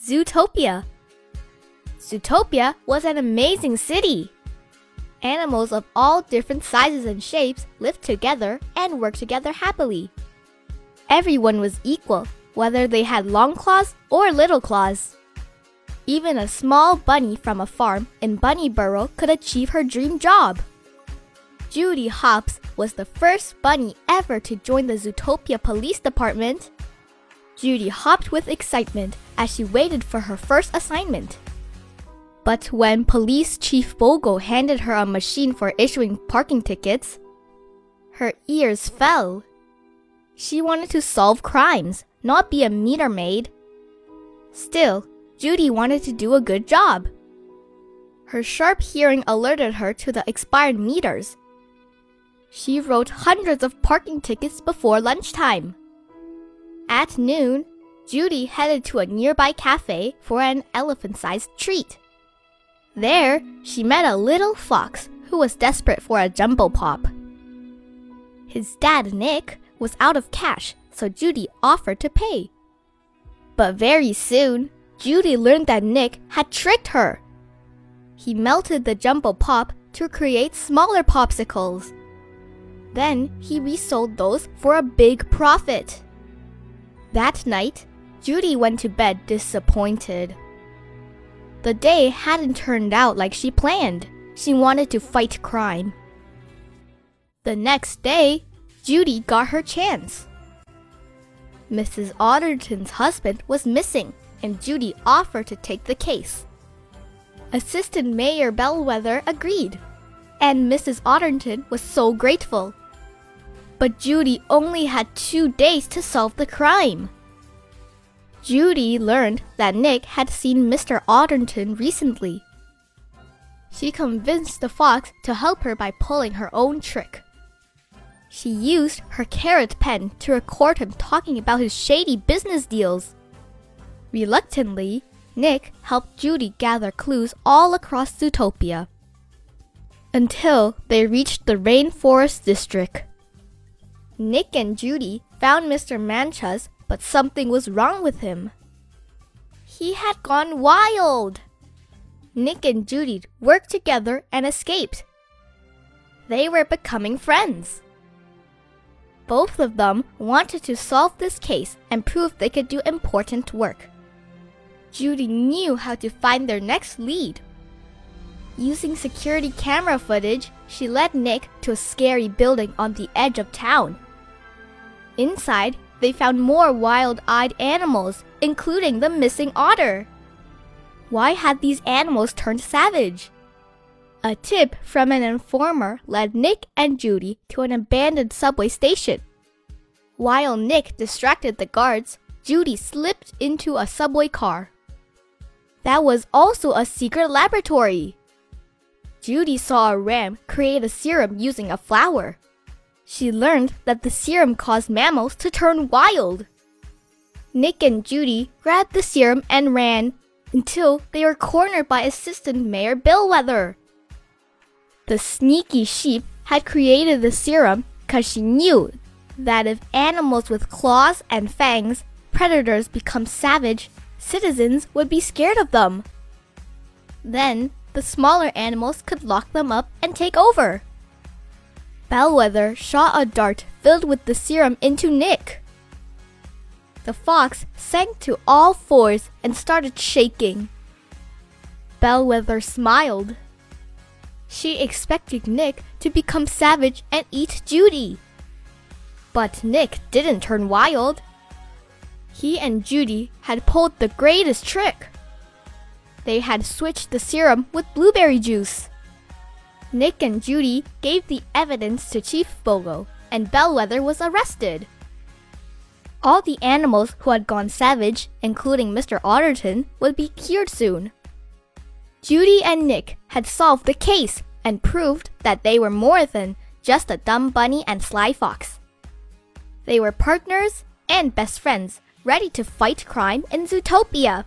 Zootopia. Zootopia was an amazing city. Animals of all different sizes and shapes lived together and worked together happily. Everyone was equal, whether they had long claws or little claws. Even a small bunny from a farm in Bunnyburrow could achieve her dream job. Judy Hopps was the first bunny ever to join the Zootopia Police Department. Judy hopped with excitement as she waited for her first assignment. But when Police Chief Bogo handed her a machine for issuing parking tickets, her ears fell. She wanted to solve crimes, not be a meter maid. Still, Judy wanted to do a good job. Her sharp hearing alerted her to the expired meters. She wrote hundreds of parking tickets before lunchtime. At noon, Judy headed to a nearby cafe for an elephant sized treat. There, she met a little fox who was desperate for a jumbo pop. His dad, Nick, was out of cash, so Judy offered to pay. But very soon, Judy learned that Nick had tricked her. He melted the jumbo pop to create smaller pawpsicles. Then he resold those for a big profit. That night, Judy went to bed disappointed. The day hadn't turned out like she planned. She wanted to fight crime. The next day, Judy got her chance. Mrs. Otterton's husband was missing, and Judy offered to take the case. Assistant Mayor Bellwether agreed, and Mrs. Otterton was so grateful. But Judy only had two days to solve the crime. Judy learned that Nick had seen Mr. Otterton recently. She convinced the fox to help her by pulling her own trick. She used her carrot pen to record him talking about his shady business deals. Reluctantly, Nick helped Judy gather clues all across Zootopia until they reached the Rainforest District. Nick and Judy found Mr. Manchas, but something was wrong with him. He had gone wild. Nick and Judy worked together and escaped. They were becoming friends. Both of them wanted to solve this case and prove they could do important work. Judy knew how to find their next lead. Using security camera footage, she led Nick to a scary building on the edge of town. Inside, they found more wild eyed animals, including the missing otter. Why had these animals turned savage? A tip from an informer led Nick and Judy to an abandoned subway station. While Nick distracted the guards, Judy slipped into a subway car. That was also a secret laboratory. Judy saw a ram create a serum using a flower. She learned that the serum caused mammals to turn wild. Nick and Judy grabbed the serum and ran until they were cornered by Assistant Mayor Bellwether. The sneaky sheep had created the serum because she knew that if animals with claws and fangs, predators, become savage, citizens would be scared of them. Then the smaller animals could lock them up and take over. Bellwether shot a dart filled with the serum into Nick. The fox sank to all fours and started shaking. Bellwether smiled. She expected Nick to become savage and eat Judy. But Nick didn't turn wild. He and Judy had pulled the greatest trick. They had switched the serum with blueberry juice. Nick and Judy gave the evidence to Chief Bogo, and Bellwether was arrested. All the animals who had gone savage, including Mr. Otterton, would be cured soon. Judy and Nick had solved the case and proved that they were more than just a dumb bunny and sly fox. They were partners and best friends, ready to fight crime in Zootopia.